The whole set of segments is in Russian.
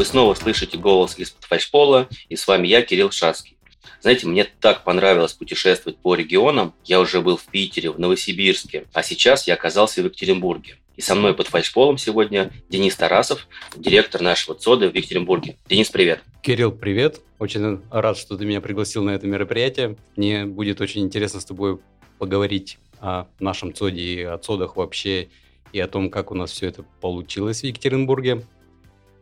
Вы снова слышите голос из-под фальшпола, и с вами я, Кирилл Шаский. Знаете, мне так понравилось путешествовать по регионам. Я уже был в Питере, в Новосибирске, а сейчас я оказался в Екатеринбурге. И со мной под фальшполом сегодня Денис Тарасов, директор нашего ЦОДа в Екатеринбурге. Денис, привет. Кирилл, привет. Очень рад, что ты меня пригласил на это мероприятие. Мне будет очень интересно с тобой поговорить о нашем ЦОДе и о ЦОДах вообще, и о том, как у нас все это получилось в Екатеринбурге.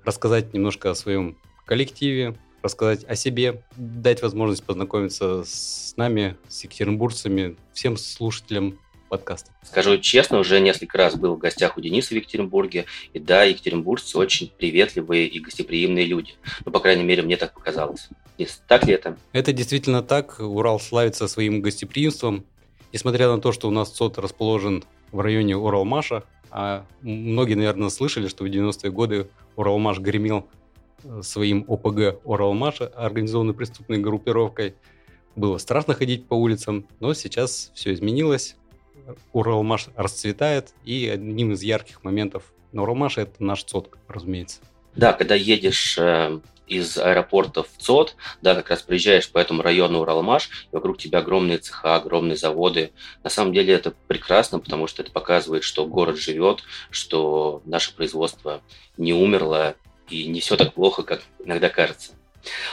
Рассказать немножко о своем коллективе, рассказать о себе, дать возможность познакомиться с нами, с екатеринбуржцами, всем слушателям подкаста. Скажу честно, уже несколько раз был в гостях у Дениса в Екатеринбурге, и да, екатеринбуржцы очень приветливые и гостеприимные люди. Ну, по крайней мере, мне так показалось. Денис, так ли это? Это действительно так. Урал славится своим гостеприимством. Несмотря на то, что у нас СОТ расположен в районе Уралмаша, а многие, наверное, слышали, что в 90-е годы Уралмаш гремел э, своим ОПГ Уралмаша, организованной преступной группировкой. Было страшно ходить по улицам, но сейчас все изменилось. Уралмаш расцветает, и одним из ярких моментов на Уралмаше это наш ЦОД, разумеется. Да, когда едешь э, из аэропорта в ЦОД, да, как раз приезжаешь по этому району Уралмаш, и вокруг тебя огромные цеха, огромные заводы. На самом деле это прекрасно, потому что это показывает, что город живет, что наше производство не умерло, и не все так плохо, как иногда кажется.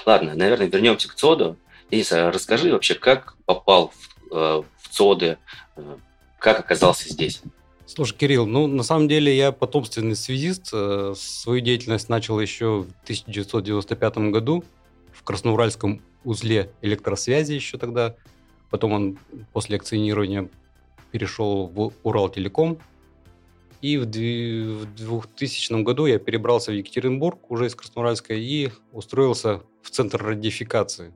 Ладно, наверное, вернемся к ЦОДу. Денис, а расскажи вообще, как попал в, э, в ЦОДы, э, как оказался здесь? Слушай, Кирилл, ну, на самом деле я потомственный связист. Э, свою деятельность начал еще в 1995 году в Красноуральском узле электросвязи еще тогда. Потом он после акционирования перешел в Уралтелеком. И в 2000 году я перебрался в Екатеринбург, уже из Красноуральска, и устроился в Центр радиофикации.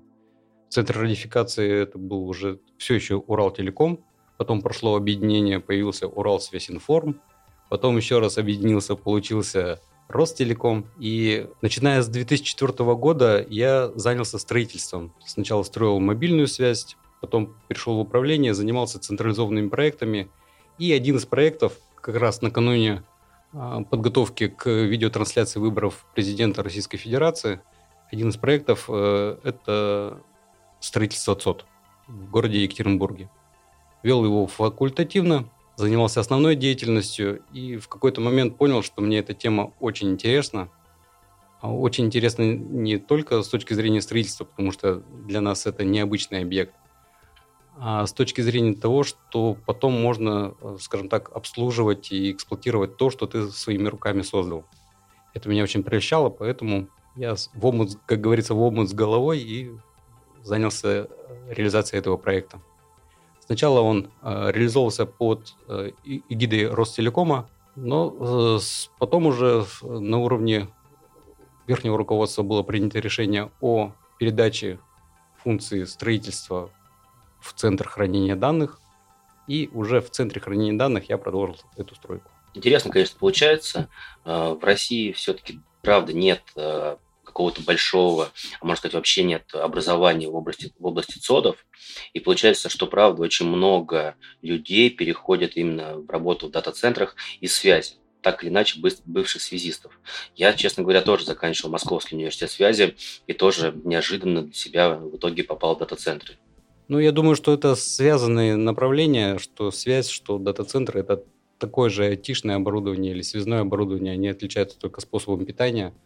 Центр радиофикации это был уже все еще Уралтелеком, потом прошло объединение, появился Уралсвязинформ, потом еще раз объединился, получился Ростелеком. И начиная с 2004 года я занялся строительством. Сначала строил мобильную связь, потом перешел в управление, занимался централизованными проектами. И один из проектов, как раз накануне а, подготовки к видеотрансляции выборов президента Российской Федерации, один из проектов э, – это строительство ЦОД в городе Екатеринбурге вел его факультативно, занимался основной деятельностью и в какой-то момент понял, что мне эта тема очень интересна. А очень интересна не только с точки зрения строительства, потому что для нас это необычный объект, а с точки зрения того, что потом можно, скажем так, обслуживать и эксплуатировать то, что ты своими руками создал. Это меня очень прельщало, поэтому я в омут, как говорится, в омут с головой и занялся реализацией этого проекта. Сначала он э, реализовывался под э, эгидой Ростелекома, но э, потом уже на уровне верхнего руководства было принято решение о передаче функции строительства в центр хранения данных, и уже в центре хранения данных я продолжил эту стройку. Интересно, конечно, получается. В России все-таки, правда, нет какого-то большого, а можно сказать, вообще нет образования в области, в области ЦОДов. И получается, что, правда, очень много людей переходят именно в работу в дата-центрах из связи так или иначе бывших связистов. Я, честно говоря, тоже заканчивал Московский университет связи и тоже неожиданно для себя в итоге попал в дата-центры. Ну, я думаю, что это связанные направления, что связь, что дата-центр – это такое же айтишное оборудование или связное оборудование, они отличаются только способом питания –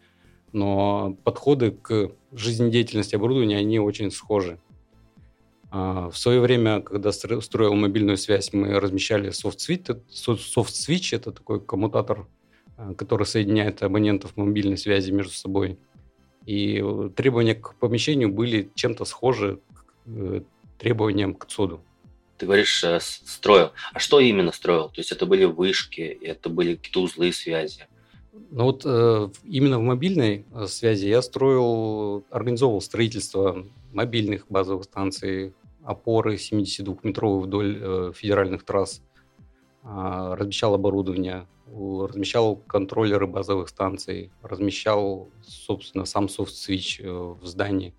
но подходы к жизнедеятельности оборудования, они очень схожи. А, в свое время, когда строил мобильную связь, мы размещали софт-свич. Софт-свич – это такой коммутатор, а, который соединяет абонентов мобильной связи между собой. И требования к помещению были чем-то схожи к э, требованиям к ЦОДу. Ты говоришь, э, строил. А что именно строил? То есть это были вышки, это были какие-то узлы связи? Ну вот э, именно в мобильной э, связи я строил, организовывал строительство мобильных базовых станций, опоры 72-метровые вдоль э, федеральных трасс, э, размещал оборудование, размещал контроллеры базовых станций, размещал, собственно, сам софт-свич в здании.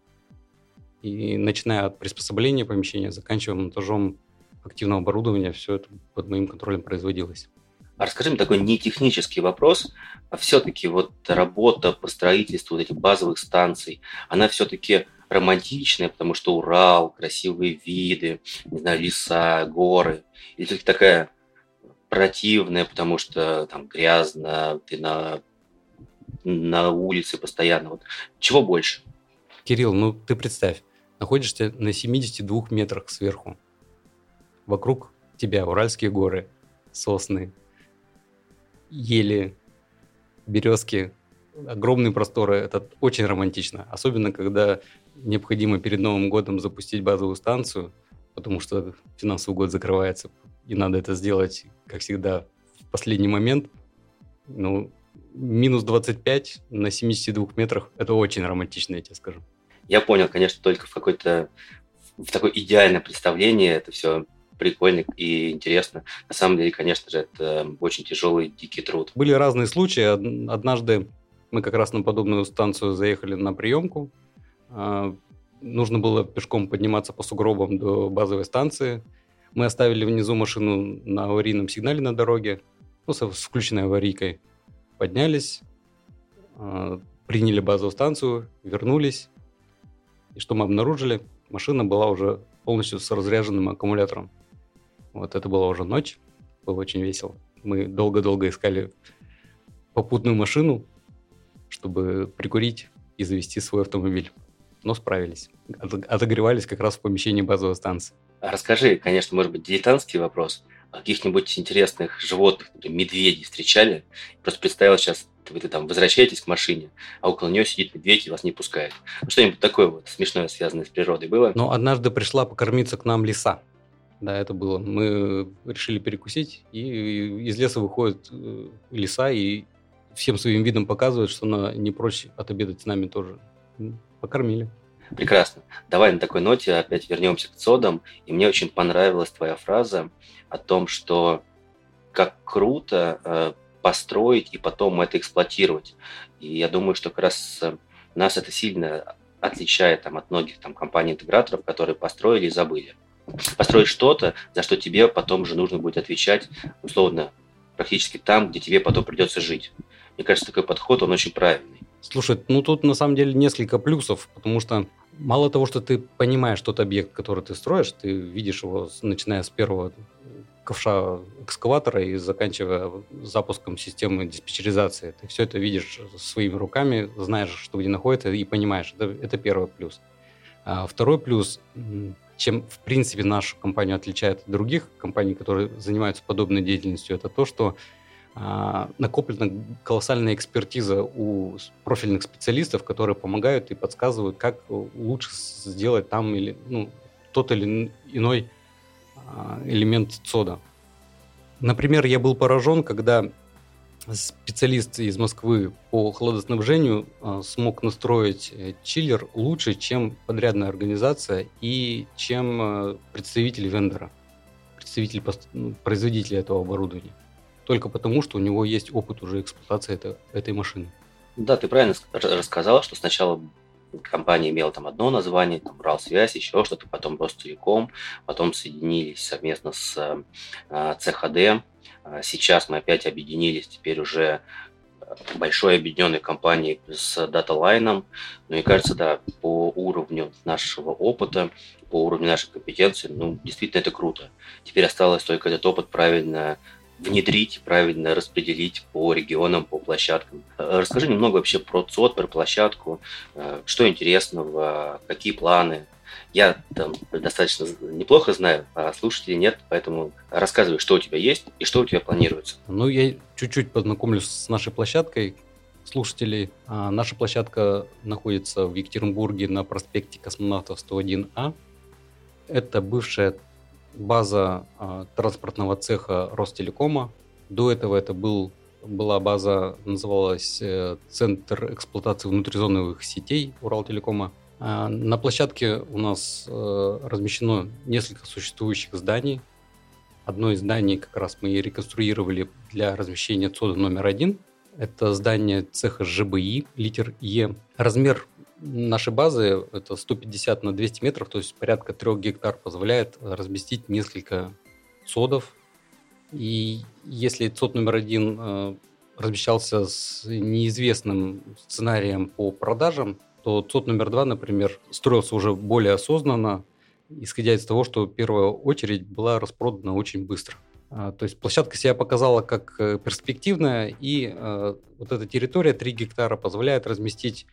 И начиная от приспособления помещения, заканчивая монтажом активного оборудования, все это под моим контролем производилось. А расскажи мне такой не технический вопрос, а все-таки вот работа по строительству вот этих базовых станций, она все-таки романтичная, потому что Урал, красивые виды, не знаю, леса, горы, или все-таки такая противная, потому что там грязно, ты на, на улице постоянно. Вот чего больше? Кирилл, ну ты представь, находишься на 72 метрах сверху. Вокруг тебя Уральские горы, сосны, ели, березки, огромные просторы. Это очень романтично. Особенно, когда необходимо перед Новым годом запустить базовую станцию, потому что финансовый год закрывается, и надо это сделать, как всегда, в последний момент. Ну, минус 25 на 72 метрах – это очень романтично, я тебе скажу. Я понял, конечно, только в какой-то в такое идеальное представление это все прикольно и интересно. На самом деле, конечно же, это очень тяжелый, дикий труд. Были разные случаи. Однажды мы как раз на подобную станцию заехали на приемку. А, нужно было пешком подниматься по сугробам до базовой станции. Мы оставили внизу машину на аварийном сигнале на дороге, ну, с включенной аварийкой. Поднялись, а, приняли базовую станцию, вернулись. И что мы обнаружили? Машина была уже полностью с разряженным аккумулятором. Вот это была уже ночь, было очень весело. Мы долго-долго искали попутную машину, чтобы прикурить и завести свой автомобиль. Но справились. Отогревались как раз в помещении базовой станции. А расскажи, конечно, может быть, дилетантский вопрос. А каких-нибудь интересных животных, например, медведей встречали? Просто представил сейчас, вы там возвращаетесь к машине, а около нее сидит медведь и вас не пускает. Ну, что-нибудь такое вот смешное, связанное с природой было? Ну, однажды пришла покормиться к нам лиса. Да, это было. Мы решили перекусить, и из леса выходит э, лиса и всем своим видом показывает, что она не прочь отобедать с нами тоже. Покормили. Прекрасно. Давай на такой ноте опять вернемся к цодам. И мне очень понравилась твоя фраза о том, что как круто э, построить и потом это эксплуатировать. И я думаю, что как раз э, нас это сильно отличает там, от многих там, компаний-интеграторов, которые построили и забыли построить что-то, за что тебе потом уже нужно будет отвечать, условно, практически там, где тебе потом придется жить. Мне кажется, такой подход, он очень правильный. Слушай, ну тут на самом деле несколько плюсов, потому что мало того, что ты понимаешь тот объект, который ты строишь, ты видишь его, начиная с первого ковша экскаватора и заканчивая запуском системы диспетчеризации. Ты все это видишь своими руками, знаешь, что где находится, и понимаешь. Это, это первый плюс. А второй плюс, чем, в принципе, нашу компанию отличает от других компаний, которые занимаются подобной деятельностью, это то, что а, накоплена колоссальная экспертиза у профильных специалистов, которые помогают и подсказывают, как лучше сделать там или ну, тот или иной а, элемент ЦОДа. Например, я был поражен, когда специалист из Москвы по хладоснабжению а, смог настроить э, чиллер лучше, чем подрядная организация и чем э, представитель вендора, представитель ну, производителя этого оборудования. Только потому, что у него есть опыт уже эксплуатации это, этой машины. Да, ты правильно рассказал, что сначала компания имела там одно название, там Уралсвязь, еще что-то, потом Ростелеком, потом соединились совместно с э, ЦХД, а сейчас мы опять объединились, теперь уже э, большой объединенной компанией с DataLine. Ну и кажется, да, по уровню нашего опыта, по уровню нашей компетенции, ну, действительно это круто. Теперь осталось только этот опыт правильно внедрить, правильно распределить по регионам, по площадкам. Э, расскажи немного вообще про ЦОД, про площадку, э, что интересного, какие планы. Я там достаточно неплохо знаю, а слушатели нет, поэтому рассказывай, что у тебя есть и что у тебя планируется. Ну, я чуть-чуть познакомлюсь с нашей площадкой слушателей. А, наша площадка находится в Екатеринбурге на проспекте Космонавтов 101А. Это бывшая база а, транспортного цеха Ростелекома. До этого это был, была база, называлась э, Центр эксплуатации внутризоновых сетей Уралтелекома. А, на площадке у нас э, размещено несколько существующих зданий. Одно из зданий как раз мы реконструировали для размещения ЦОДа номер один. Это здание цеха ЖБИ, литер Е. Размер нашей базы это 150 на 200 метров, то есть порядка 3 гектар позволяет разместить несколько содов И если ЦОД номер один э, размещался с неизвестным сценарием по продажам, то ЦОД номер два, например, строился уже более осознанно, исходя из того, что первая очередь была распродана очень быстро. А, то есть площадка себя показала как э, перспективная, и э, вот эта территория 3 гектара позволяет разместить,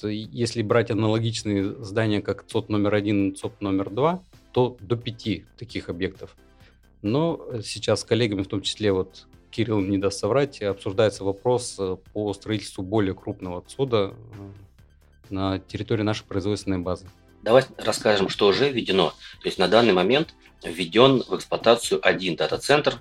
если брать аналогичные здания, как ЦОП номер один, ЦОП номер два, то до пяти таких объектов. Но сейчас с коллегами, в том числе вот Кирилл не даст соврать, обсуждается вопрос э, по строительству более крупного отсюда на территории нашей производственной базы. Давай расскажем, что уже введено. То есть на данный момент введен в эксплуатацию один дата-центр.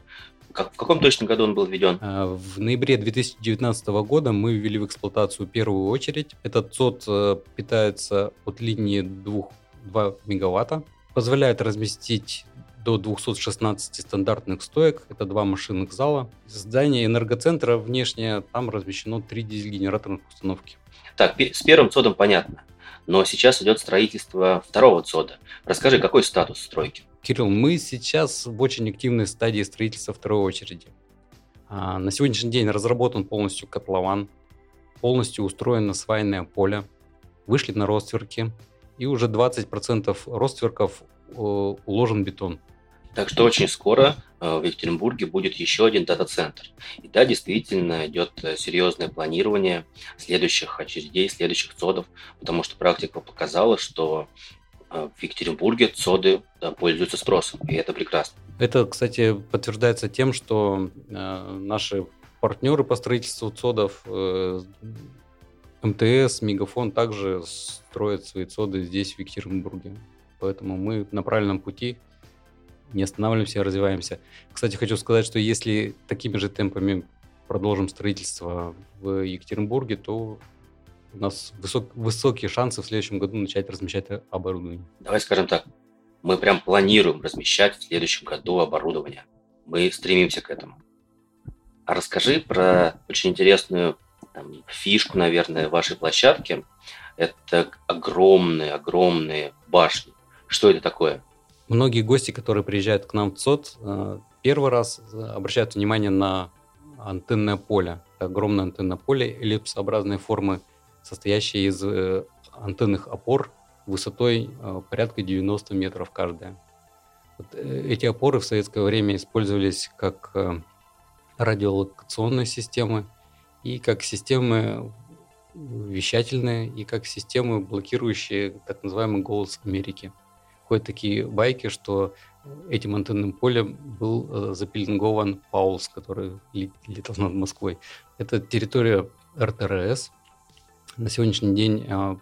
Как, в каком точном году он был введен? А, в ноябре 2019 года мы ввели в эксплуатацию первую очередь. Этот ЦОД э, питается от линии 2, 2 мегаватта, позволяет разместить до 216 стандартных стоек, это два машинных зала. Здание энергоцентра внешнее, там размещено три дизель-генераторных установки. Так, с первым ЦОДом понятно но сейчас идет строительство второго ЦОДа. Расскажи, какой статус стройки? Кирилл, мы сейчас в очень активной стадии строительства второй очереди. А, на сегодняшний день разработан полностью котлован, полностью устроено свайное поле, вышли на ростверки, и уже 20% ростверков э, уложен бетон. Так что очень скоро э, в Екатеринбурге будет еще один дата-центр. И да, действительно идет э, серьезное планирование следующих очередей, следующих ЦОДов, потому что практика показала, что э, в Екатеринбурге ЦОДы пользуются спросом, и это прекрасно. Это, кстати, подтверждается тем, что наши партнеры по строительству ЦОДов, МТС, Мегафон также строят свои ЦОДы здесь, в Екатеринбурге. Поэтому мы на правильном пути – не останавливаемся, развиваемся. Кстати, хочу сказать, что если такими же темпами продолжим строительство в Екатеринбурге, то у нас высок, высокие шансы в следующем году начать размещать оборудование. Давай скажем так, мы прям планируем размещать в следующем году оборудование. Мы стремимся к этому. А расскажи про очень интересную там, фишку, наверное, вашей площадки. Это огромные-огромные башни. Что это такое? Многие гости, которые приезжают к нам в ЦОД, э, первый раз э, обращают внимание на антенное поле. Это огромное антенное поле эллипсообразной формы, состоящее из э, антенных опор высотой порядка 90 метров каждая. Вот эти опоры в советское время использовались как радиолокационные системы и как системы вещательные, и как системы, блокирующие так называемый голос Америки ходят такие байки, что этим антенным полем был э, запеленгован Паулс, который летал над Москвой. Это территория РТРС. На сегодняшний день э,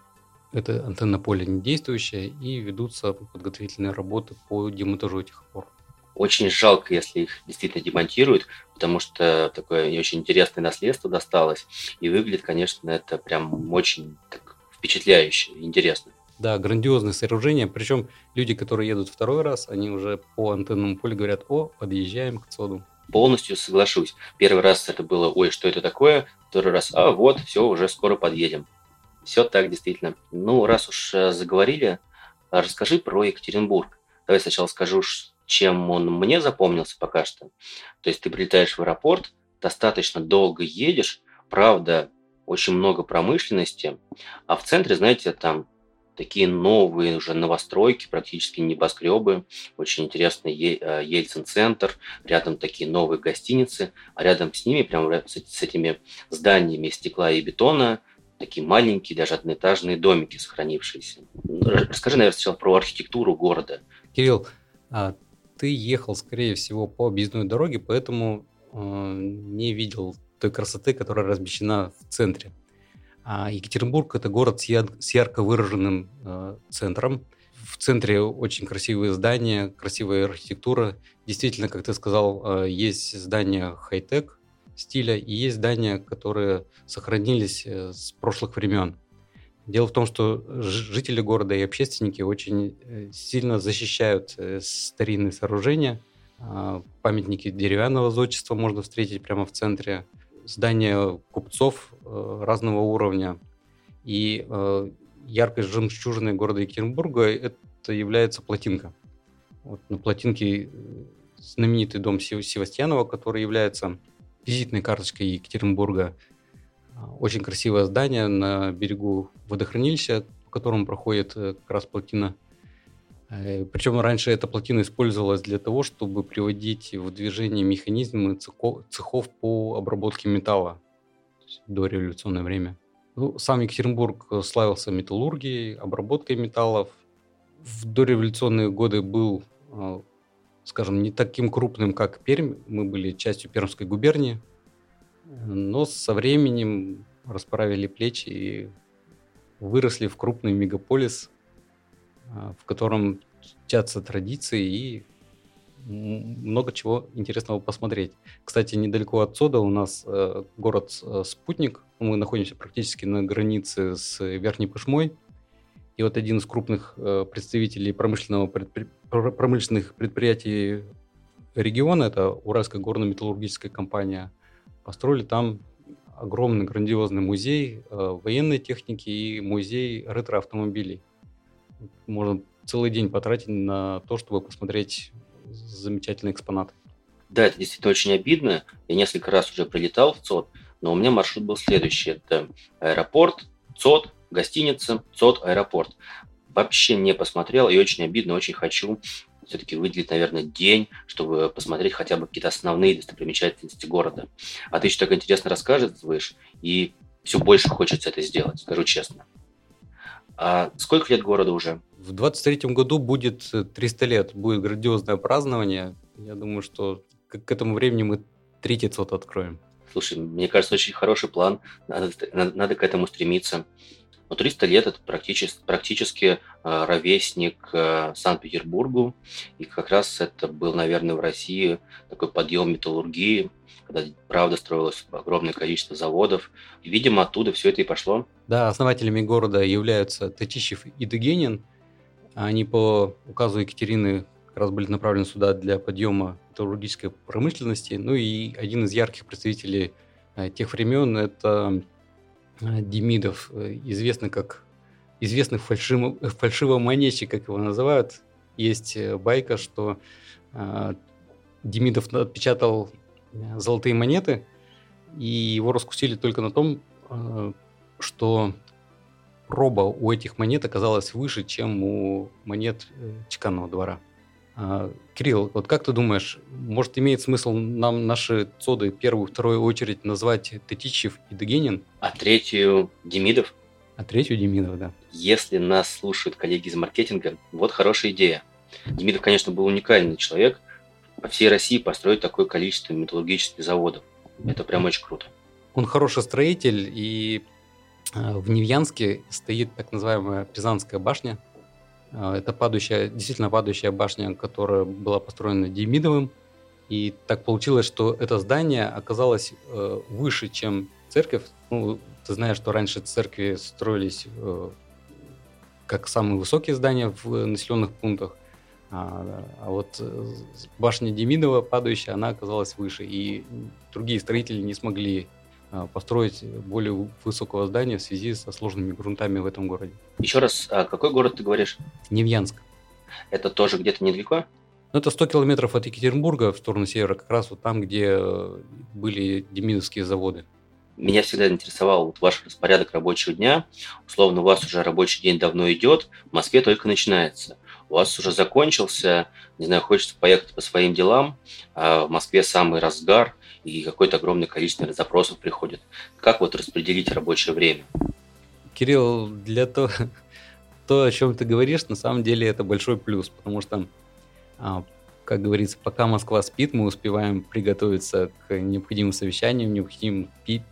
это антенна поле не действующая, и ведутся подготовительные работы по демонтажу этих опор. Очень жалко, если их действительно демонтируют, потому что такое очень интересное наследство досталось, и выглядит, конечно, это прям очень так, впечатляюще, интересно. Да, грандиозное сооружение. Причем люди, которые едут второй раз, они уже по антенному полю говорят, о, подъезжаем к ЦОДу. Полностью соглашусь. Первый раз это было, ой, что это такое? Второй раз, а вот, все, уже скоро подъедем. Все так, действительно. Ну, раз уж э, заговорили, расскажи про Екатеринбург. Давай сначала скажу, чем он мне запомнился пока что. То есть ты прилетаешь в аэропорт, достаточно долго едешь, правда, очень много промышленности, а в центре, знаете, там такие новые уже новостройки, практически небоскребы. Очень интересный э, Ельцин-центр, рядом такие новые гостиницы, а рядом с ними, прямо с этими зданиями стекла и бетона, такие маленькие, даже одноэтажные домики сохранившиеся. Расскажи, наверное, сначала про архитектуру города. Кирилл, а ты ехал, скорее всего, по объездной дороге, поэтому э, не видел той красоты, которая размещена в центре. А Екатеринбург – это город с, яр- с ярко выраженным э, центром. В центре очень красивые здания, красивая архитектура. Действительно, как ты сказал, э, есть здания хай-тек стиля и есть здания, которые сохранились э, с прошлых времен. Дело в том, что жители города и общественники очень э, сильно защищают э, старинные сооружения. А, памятники деревянного зодчества можно встретить прямо в центре здания купцов э, разного уровня. И э, яркой жемчужиной города Екатеринбурга это является плотинка. Вот на плотинке э, знаменитый дом Севастьянова, который является визитной карточкой Екатеринбурга. Очень красивое здание на берегу водохранилища, по которому проходит как раз плотина. Э, Причем раньше эта плотина использовалась для того, чтобы приводить в движение механизмы цехов по обработке металла до революционное время. Ну, сам Екатеринбург славился металлургией, обработкой металлов. В дореволюционные годы был, э, скажем, не таким крупным, как Пермь. Мы были частью Пермской губернии. Но со временем расправили плечи и выросли в крупный мегаполис, э, в котором тятся традиции и много чего интересного посмотреть. Кстати, недалеко отсюда у нас э, город э, Спутник. Мы находимся практически на границе с Верхней Пышмой. И вот один из крупных э, представителей промышленного предпри... промышленных предприятий региона, это Уральская горно-металлургическая компания, построили там огромный грандиозный музей э, военной техники и музей ретро-автомобилей. Можно целый день потратить на то, чтобы посмотреть замечательный экспонат. Да, это действительно очень обидно. Я несколько раз уже прилетал в ЦОД, но у меня маршрут был следующий. Это аэропорт, ЦОД, гостиница, ЦОД, аэропорт. Вообще не посмотрел и очень обидно, очень хочу все-таки выделить, наверное, день, чтобы посмотреть хотя бы какие-то основные достопримечательности города. А ты еще так интересно рассказываешь, и все больше хочется это сделать, скажу честно. А сколько лет городу уже? В 23-м году будет 300 лет, будет грандиозное празднование. Я думаю, что к, этому времени мы третий ЦОТ откроем. Слушай, мне кажется, очень хороший план. Надо, надо, надо к этому стремиться. Но 300 лет – это практически, практически э, ровесник э, Санкт-Петербургу. И как раз это был, наверное, в России такой подъем металлургии, когда, правда, строилось огромное количество заводов. И, видимо, оттуда все это и пошло. Да, основателями города являются Татищев и Дегенин. Они по указу Екатерины как раз были направлены сюда для подъема металлургической промышленности. Ну и один из ярких представителей э, тех времен – это э, Демидов, э, известный как известный фальшиво, фальшивомонетчик, как его называют. Есть байка, что Демидов отпечатал золотые монеты, и его раскусили только на том, что проба у этих монет оказалась выше, чем у монет э, чеканного двора. А, Кирилл, вот как ты думаешь, может имеет смысл нам наши цоды первую, вторую очередь назвать Тетичев и Дегенин? А третью Демидов? А третью Демидов, да. Если нас слушают коллеги из маркетинга, вот хорошая идея. Демидов, конечно, был уникальный человек. По всей России построить такое количество металлургических заводов. Это прям очень круто. Он хороший строитель, и Э, в Невьянске стоит так называемая Пизанская башня. Э, это падающая, действительно падающая башня, которая была построена Демидовым. И так получилось, что это здание оказалось э, выше, чем церковь. Ну, ты знаешь, что раньше церкви строились как самые высокие здания в населенных пунктах. А, а вот башня Демидова, падающая, она оказалась выше. И другие строители не смогли а, построить более высокого здания в связи со сложными грунтами в этом городе. Еще раз, а какой город ты говоришь? Невьянск. Это тоже где-то недалеко? Ну, это 100 километров от Екатеринбурга в сторону севера, как раз вот там, где были демидовские заводы. Меня всегда интересовал вот ваш распорядок рабочего дня. Условно, у вас уже рабочий день давно идет, в Москве только начинается. У вас уже закончился, не знаю, хочется поехать по своим делам, а в Москве самый разгар, и какое-то огромное количество запросов приходит. Как вот распределить рабочее время? Кирилл, для того, то, о чем ты говоришь, на самом деле это большой плюс, потому что, а, как говорится, пока Москва спит, мы успеваем приготовиться к необходимым совещаниям, необходимым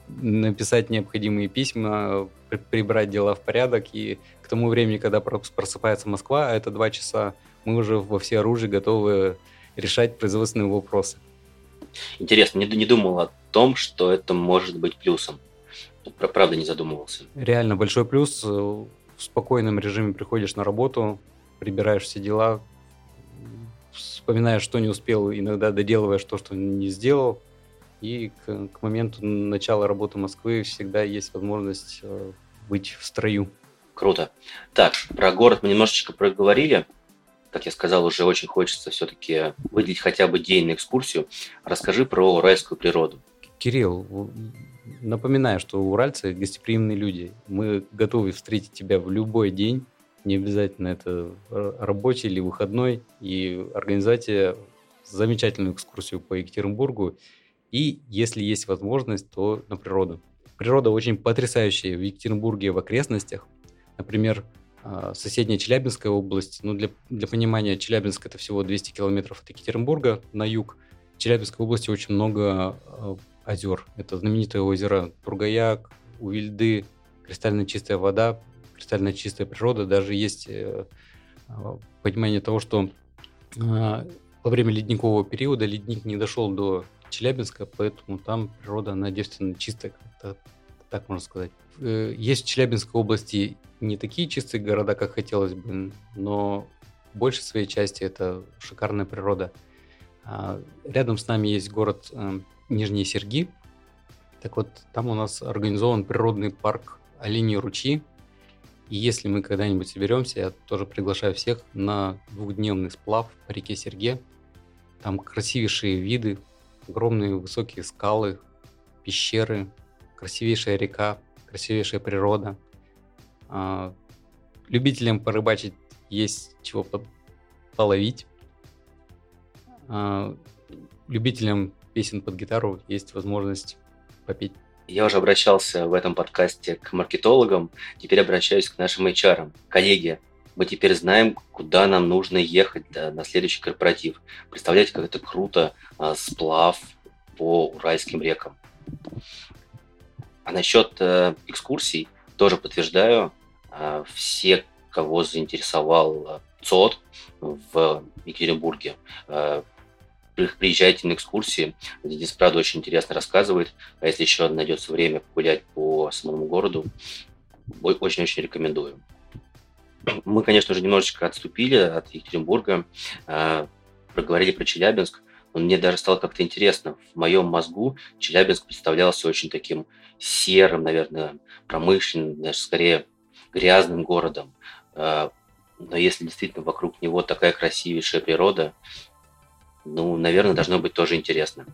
написать необходимые письма, прибрать дела в порядок, и к тому времени, когда просыпается Москва, а это два часа, мы уже во все оружие готовы решать производственные вопросы. Интересно, не, не думал о том, что это может быть плюсом. Правда, не задумывался. Реально большой плюс. В спокойном режиме приходишь на работу, прибираешь все дела, вспоминаешь, что не успел, иногда доделываешь то, что не сделал. И к, к моменту начала работы Москвы всегда есть возможность э, быть в строю. Круто. Так, про город мы немножечко проговорили. как я сказал, уже очень хочется все-таки выделить хотя бы день на экскурсию. Расскажи про уральскую природу. Кирилл, напоминаю, что уральцы гостеприимные люди. Мы готовы встретить тебя в любой день, не обязательно это рабочий или выходной, и организовать замечательную экскурсию по Екатеринбургу. И если есть возможность, то на природу. Природа очень потрясающая в Екатеринбурге в окрестностях. Например, а, соседняя Челябинская область. Ну, для, для понимания, Челябинск это всего 200 километров от Екатеринбурга на юг. В Челябинской области очень много а, озер. Это знаменитое озеро Тургаяк, Увильды, кристально чистая вода, кристально чистая природа. Даже есть э, а, понимание того, что во время ледникового периода ледник не дошел до Челябинска, поэтому там природа, она девственно чистая, так, можно сказать. Э, есть в Челябинской области не такие чистые города, как хотелось бы, но большей своей части это шикарная природа. А, рядом с нами есть город э, Нижние Серги. Так вот, там у нас организован природный парк Оленьи ручьи. И если мы когда-нибудь соберемся, я тоже приглашаю всех на двухдневный сплав по реке Серге. Там красивейшие виды, огромные высокие скалы, пещеры, красивейшая река, красивейшая природа. А, любителям порыбачить есть чего половить. А, любителям песен под гитару есть возможность попеть. Я уже обращался в этом подкасте к маркетологам, теперь обращаюсь к нашим HR. Коллеги, мы теперь знаем, куда нам нужно ехать да, на следующий корпоратив. Представляете, как это круто, а, сплав по уральским рекам. А насчет э, экскурсий тоже подтверждаю, э, все, кого заинтересовал э, ЦОД в Екатеринбурге, э, приезжайте на экскурсии. Денис, правда, очень интересно рассказывает. А если еще найдется время погулять по самому городу, очень-очень рекомендую. Мы, конечно же, немножечко отступили от Екатеринбурга, э, проговорили про Челябинск. Но мне даже стало как-то интересно. В моем мозгу Челябинск представлялся очень таким серым, наверное, промышленным, даже скорее грязным городом. А, но если действительно вокруг него такая красивейшая природа, ну, наверное, должно быть тоже интересно.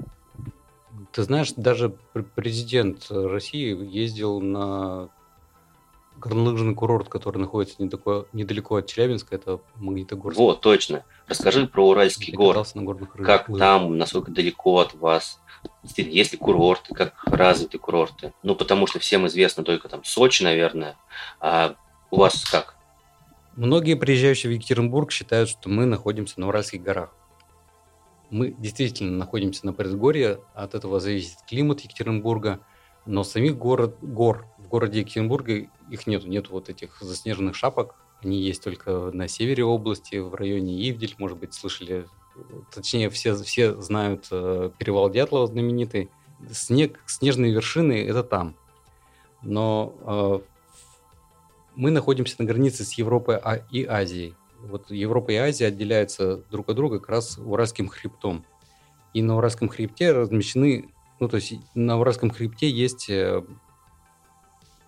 Ты знаешь, даже президент России ездил на горнолыжный курорт, который находится недалеко, недалеко от Челябинска, это Магнитогорск. Вот, точно. Расскажи про Уральский город. На горных как лыжах. там, насколько далеко от вас? Есть ли курорты, как развиты курорты? Ну, потому что всем известно только там Сочи, наверное. А у вас как? Многие приезжающие в Екатеринбург считают, что мы находимся на Уральских горах. Мы действительно находимся на предгорье, от этого зависит климат Екатеринбурга, но самих город, гор в городе Екатеринбурге их нету, нету вот этих заснеженных шапок, они есть только на севере области, в районе Ивдель, может быть, слышали, точнее, все, все знают э, перевал Дятлова знаменитый. Снег, снежные вершины – это там. Но э, мы находимся на границе с Европой а, и Азией. Вот Европа и Азия отделяются друг от друга как раз Уральским хребтом. И на Уральском хребте размещены, ну, то есть на Уральском хребте есть э,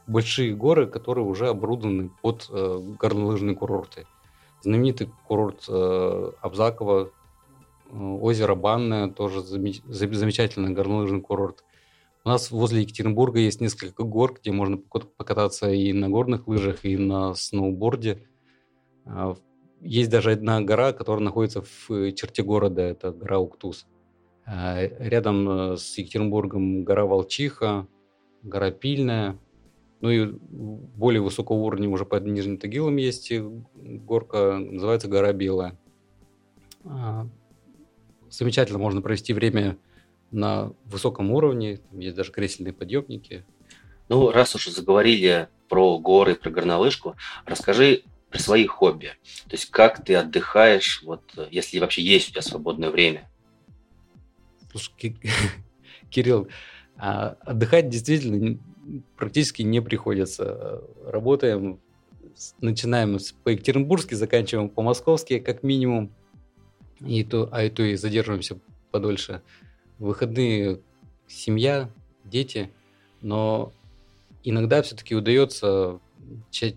большие горы, которые уже оборудованы под э, горнолыжные курорты. Знаменитый курорт э, Абзакова, э, озеро Банное, тоже замеч- замечательный горнолыжный курорт. У нас возле Екатеринбурга есть несколько гор, где можно покататься и на горных лыжах, и на сноуборде. Э, есть даже одна гора, которая находится в черте города, это гора Уктус. Э, рядом э, с Екатеринбургом гора Волчиха, гора Пильная, ну и более высокого уровня уже под Нижним Тагилом есть горка, называется гора Белая. А, замечательно можно провести время на высоком уровне, там есть даже кресельные подъемники. Ну, раз уж заговорили про горы, про горнолыжку, расскажи про свои хобби. То есть как ты отдыхаешь, вот если вообще есть у тебя свободное время? Слушай, Кирилл, а отдыхать действительно практически не приходится. Работаем, начинаем по-екатеринбургски, заканчиваем по-московски, как минимум. И то, а и то и задерживаемся подольше. Выходные семья, дети, но иногда все-таки удается часть,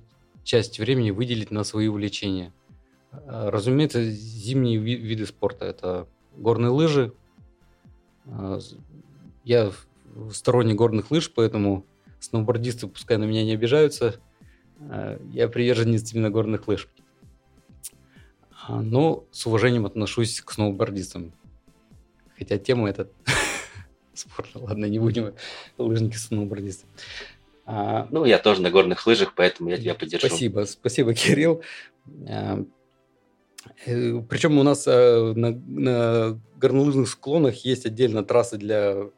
часть времени выделить на свои увлечения. Разумеется, зимние виды спорта – это горные лыжи. Я сторонник горных лыж, поэтому сноубордисты пускай на меня не обижаются. Я приверженец именно горных лыж. Но с уважением отношусь к сноубордистам. Хотя тема эта спорта. Ладно, не будем лыжники сноубордисты. А, ну, я тоже на горных лыжах, поэтому я тебя поддержу. Спасибо, спасибо, Кирилл. А, э, Причем у нас э, на, на горнолыжных склонах есть отдельно трассы для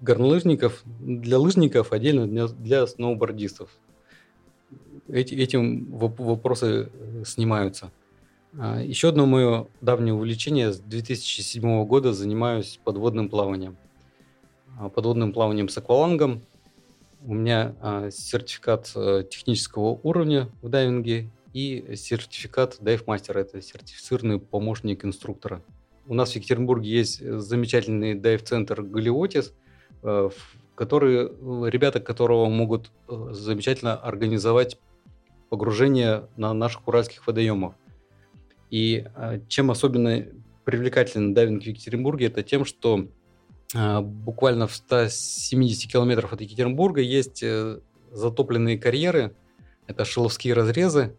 горнолыжников, для лыжников, отдельно для, для сноубордистов. Эти, этим вопросы э, снимаются. А, еще одно мое давнее увлечение. С 2007 года занимаюсь подводным плаванием. Подводным плаванием с аквалангом. У меня а, сертификат э, технического уровня в дайвинге и сертификат дайв-мастера. Это сертифицированный помощник инструктора. У нас в Екатеринбурге есть замечательный дайв-центр «Галиотис», э, который, э, ребята которого могут замечательно организовать погружение на наших уральских водоемах. И а, чем особенно привлекателен дайвинг в Екатеринбурге, это тем, что буквально в 170 километрах от Екатеринбурга есть э, затопленные карьеры, это шиловские разрезы.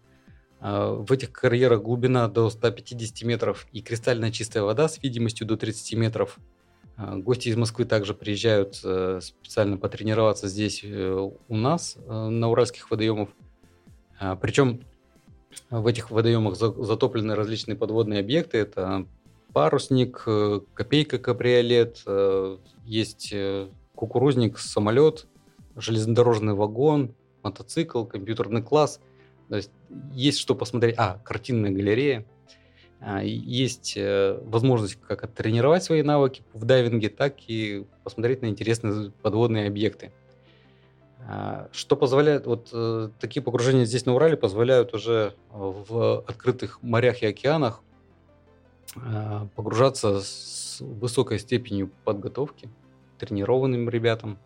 А, в этих карьерах глубина до 150 метров и кристально чистая вода с видимостью до 30 метров. Гости из Москвы также приезжают э, специально потренироваться здесь э, у нас на уральских водоемах. Причем в этих водоемах затоплены различные подводные объекты. Это парусник, э, копейка кабриолет, э, есть э, кукурузник, самолет, железнодорожный вагон, мотоцикл, компьютерный класс. То есть есть что посмотреть. А, картинная галерея. А, есть возможность как оттренировать свои навыки в дайвинге, так и посмотреть на интересные подводные объекты. А, что позволяет, вот такие погружения здесь на Урале позволяют уже в открытых морях и океанах погружаться с высокой степенью подготовки, тренированным ребятам.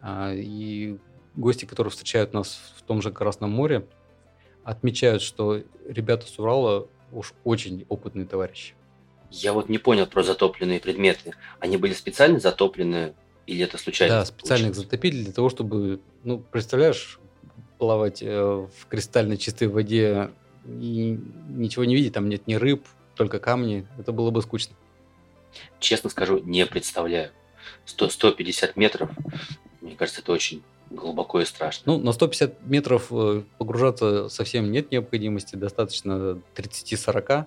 А, и гости, которые встречают нас в том же Красном море, отмечают, что ребята с Урала уж очень опытные товарищи. Я вот не понял про затопленные предметы. Они были специально затоплены или это случайно? Да, специально их затопили для того, чтобы, ну, представляешь, плавать э, в кристально чистой воде и ничего не видеть, там нет ни рыб, только камни. Это было бы скучно. Честно скажу, не представляю. 100, 150 метров, мне кажется, это очень глубоко и страшно. Ну, на 150 метров э, погружаться совсем нет необходимости, достаточно 30-40,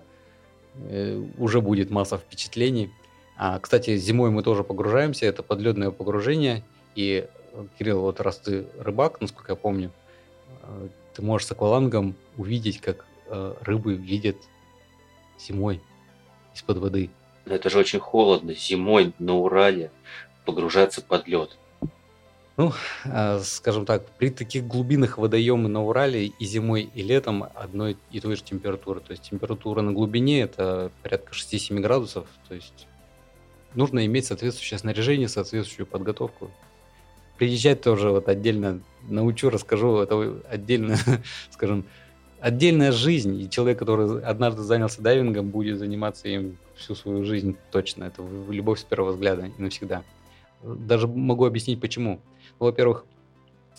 э, уже будет масса впечатлений. А, кстати, зимой мы тоже погружаемся, это подледное погружение. И, Кирилл, вот раз ты рыбак, насколько я помню, э, ты можешь с аквалангом увидеть, как рыбы видят зимой из-под воды. Это же очень холодно. Зимой на Урале погружаться под лед. Ну, а, скажем так, при таких глубинах водоемы на Урале и зимой, и летом одной и той же температуры. То есть температура на глубине это порядка 6-7 градусов. То есть нужно иметь соответствующее снаряжение, соответствующую подготовку. Приезжать тоже вот отдельно научу, расскажу, это отдельно, скажем, отдельная жизнь. И человек, который однажды занялся дайвингом, будет заниматься им всю свою жизнь точно. Это любовь с первого взгляда и навсегда. Даже могу объяснить, почему. Ну, во-первых,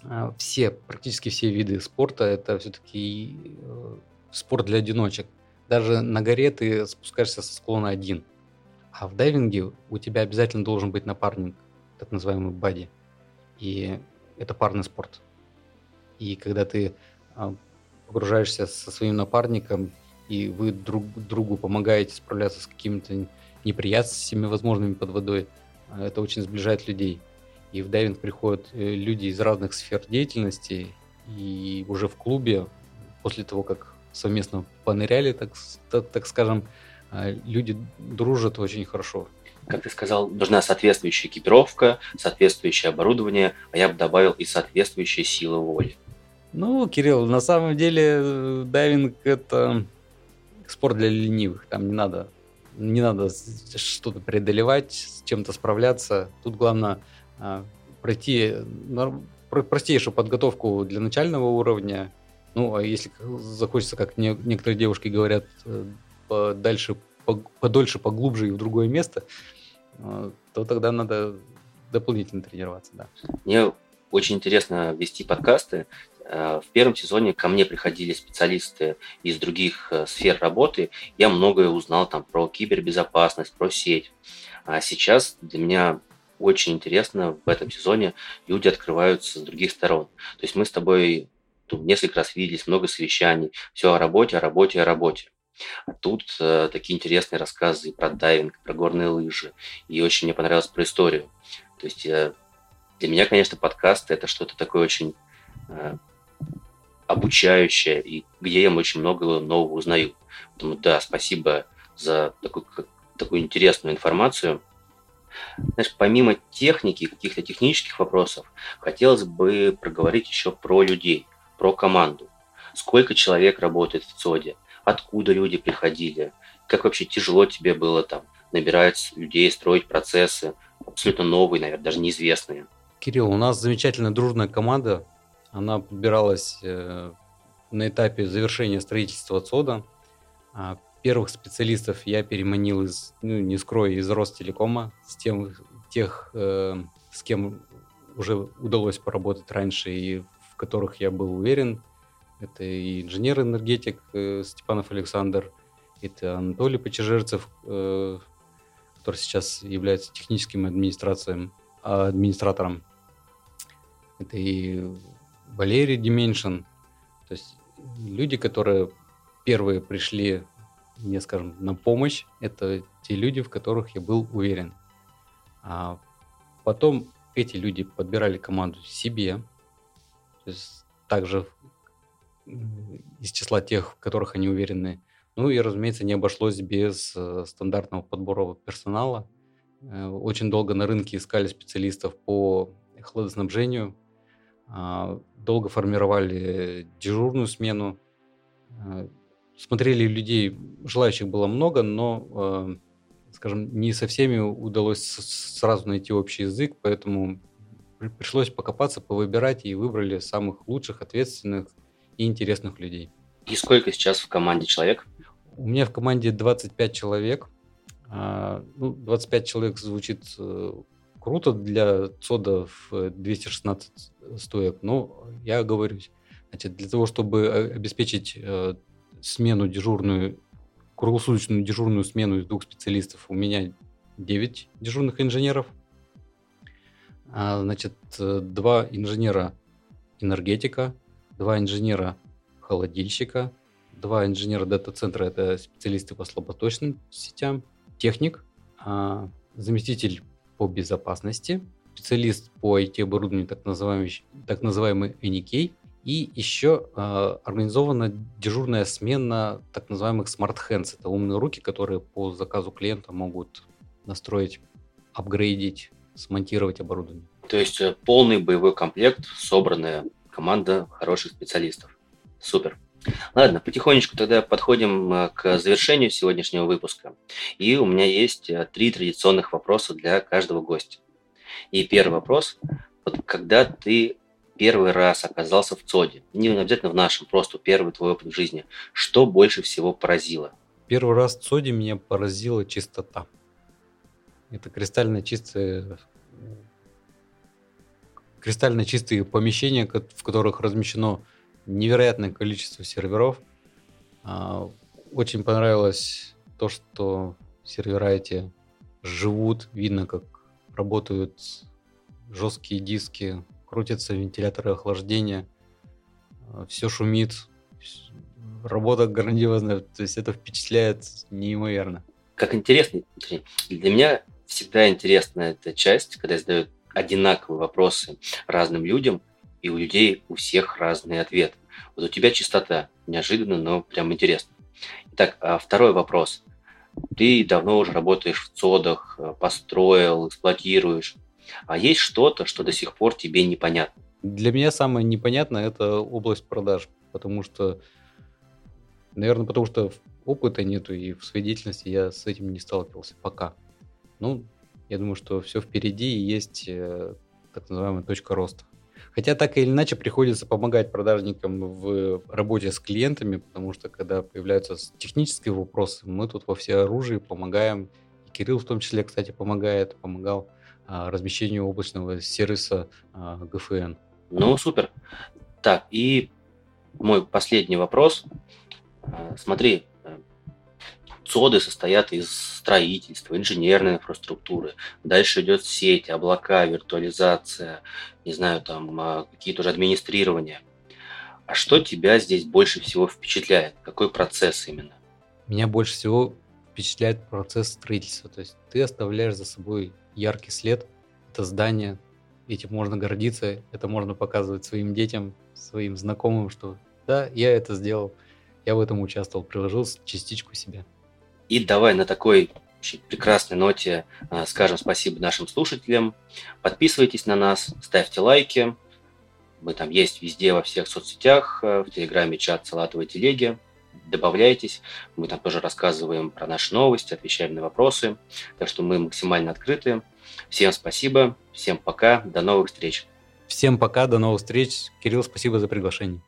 а, все, практически все виды спорта, это все-таки э, спорт для одиночек. Даже на горе ты спускаешься со склона один – а в дайвинге у тебя обязательно должен быть напарник, так называемый бади. И это парный спорт. И когда ты а, погружаешься со своим напарником, и вы друг другу помогаете справляться с какими-то неприятностями возможными под водой, а, это очень сближает людей. И в дайвинг приходят э, люди из разных сфер деятельности, и уже в клубе, после того, как совместно поныряли, так, так, так скажем, а, люди дружат очень хорошо. Как ты сказал, нужна соответствующая экипировка, соответствующее оборудование, а я бы добавил и соответствующая сила воли. Ну, Кирилл, на самом деле э, дайвинг – это спорт для ленивых. Там не надо, не надо что-то преодолевать, с чем-то справляться. Тут главное а, пройти простейшую подготовку для начального уровня, Ну, а если захочется, как не, некоторые девушки говорят, э, дальше, подольше, поглубже и в другое место, э, то тогда надо дополнительно тренироваться, да. Мне очень интересно вести подкасты. Э, в первом сезоне ко мне приходили специалисты из других сфер работы. Я многое узнал там про кибербезопасность, про сеть. А сейчас для меня очень интересно в этом сезоне люди открываются с других сторон. То есть мы с тобой тут несколько раз виделись, много совещаний, все о работе, о работе, о работе. А тут э, такие интересные рассказы про дайвинг, про горные лыжи. И очень мне понравилось про историю. То есть э, для меня, конечно, подкасты это что-то такое очень э, обучающее, и где я очень много нового узнаю. Поэтому да, спасибо за такую, такую интересную информацию. Знаешь, помимо техники, каких-то технических вопросов, хотелось бы проговорить еще про людей, про команду. Сколько человек работает в ЦОДе, откуда люди приходили, как вообще тяжело тебе было там набирать людей, строить процессы, абсолютно новые, наверное, даже неизвестные. Кирилл, у нас замечательная дружная команда. Она подбиралась э, на этапе завершения строительства ЦОДа. А первых специалистов я переманил из, ну, не скрою, из Ростелекома, с тем, тех, э, с кем уже удалось поработать раньше и в которых я был уверен. Это и инженер-энергетик э, Степанов Александр, это Анатолий Почежерцев, который сейчас является техническим администрацией, администратором. Это и Валерий Дименшин. То есть люди, которые первые пришли мне, скажем, на помощь, это те люди, в которых я был уверен. А потом эти люди подбирали команду себе, то есть также из числа тех, в которых они уверены. Ну и, разумеется, не обошлось без э, стандартного подбора персонала. Э, очень долго на рынке искали специалистов по хладоснабжению, долго формировали дежурную смену, э, смотрели людей, желающих было много, но, э, скажем, не со всеми удалось сразу найти общий язык, поэтому пришлось покопаться, повыбирать и выбрали самых лучших, ответственных и интересных людей. И сколько сейчас в команде человек? У меня в команде 25 человек. А, ну, 25 человек звучит э, круто для ЦОДа в 216 стоек, но я оговорюсь. Значит, для того, чтобы обеспечить э, смену дежурную, круглосуточную дежурную смену из двух специалистов у меня 9 дежурных инженеров. А, значит, два инженера энергетика, два инженера холодильщика, два инженера дата-центра, это специалисты по слаботочным сетям, техник, а, заместитель по безопасности, специалист по IT-оборудованию, так называемый, так называемый NK, и еще э, организована дежурная смена так называемых smart hands. Это умные руки, которые по заказу клиента могут настроить, апгрейдить, смонтировать оборудование. То есть э, полный боевой комплект, собранная команда хороших специалистов. Супер. Ладно, потихонечку тогда подходим э, к завершению сегодняшнего выпуска. И у меня есть э, три традиционных вопроса для каждого гостя. И первый вопрос. Вот когда ты первый раз оказался в ЦОДе, не обязательно в нашем, просто первый твой опыт в жизни, что больше всего поразило? Первый раз в ЦОДе меня поразила чистота. Это кристально чистые кристально чистые помещения, в которых размещено невероятное количество серверов. А, очень понравилось то, что сервера эти живут, видно, как работают жесткие диски, крутятся вентиляторы охлаждения, а, все шумит, работа грандиозная, то есть это впечатляет неимоверно. Как интересно, для меня всегда интересна эта часть, когда задают одинаковые вопросы разным людям, и у людей у всех разные ответы. Вот у тебя чистота, неожиданно, но прям интересно. Итак, а второй вопрос. Ты давно уже работаешь в ЦОДах, построил, эксплуатируешь. А есть что-то, что до сих пор тебе непонятно? Для меня самое непонятное – это область продаж, потому что, наверное, потому что опыта нету, и в своей деятельности я с этим не сталкивался пока. Ну, я думаю, что все впереди и есть э, так называемая точка роста. Хотя так или иначе приходится помогать продажникам в работе с клиентами, потому что когда появляются технические вопросы, мы тут во все оружие помогаем. И Кирилл в том числе, кстати, помогает, помогал а, размещению облачного сервиса а, GFN. Ну, супер. Так, и мой последний вопрос. Смотри, ЦОДы состоят из строительства, инженерной инфраструктуры. Дальше идет сеть, облака, виртуализация, не знаю, там а, какие-то уже администрирования. А что тебя здесь больше всего впечатляет? Какой процесс именно? Меня больше всего впечатляет процесс строительства. То есть ты оставляешь за собой яркий след. Это здание, этим можно гордиться, это можно показывать своим детям, своим знакомым, что да, я это сделал, я в этом участвовал, приложил частичку себя. И давай на такой прекрасной ноте э, скажем спасибо нашим слушателям. Подписывайтесь на нас, ставьте лайки. Мы там есть везде, во всех соцсетях, э, в Телеграме чат «Салатовой телеги». Добавляйтесь. Мы там тоже рассказываем про наши новости, отвечаем на вопросы. Так что мы максимально открыты. Всем спасибо, всем пока, до новых встреч. Всем пока, до новых встреч. Кирилл, спасибо за приглашение.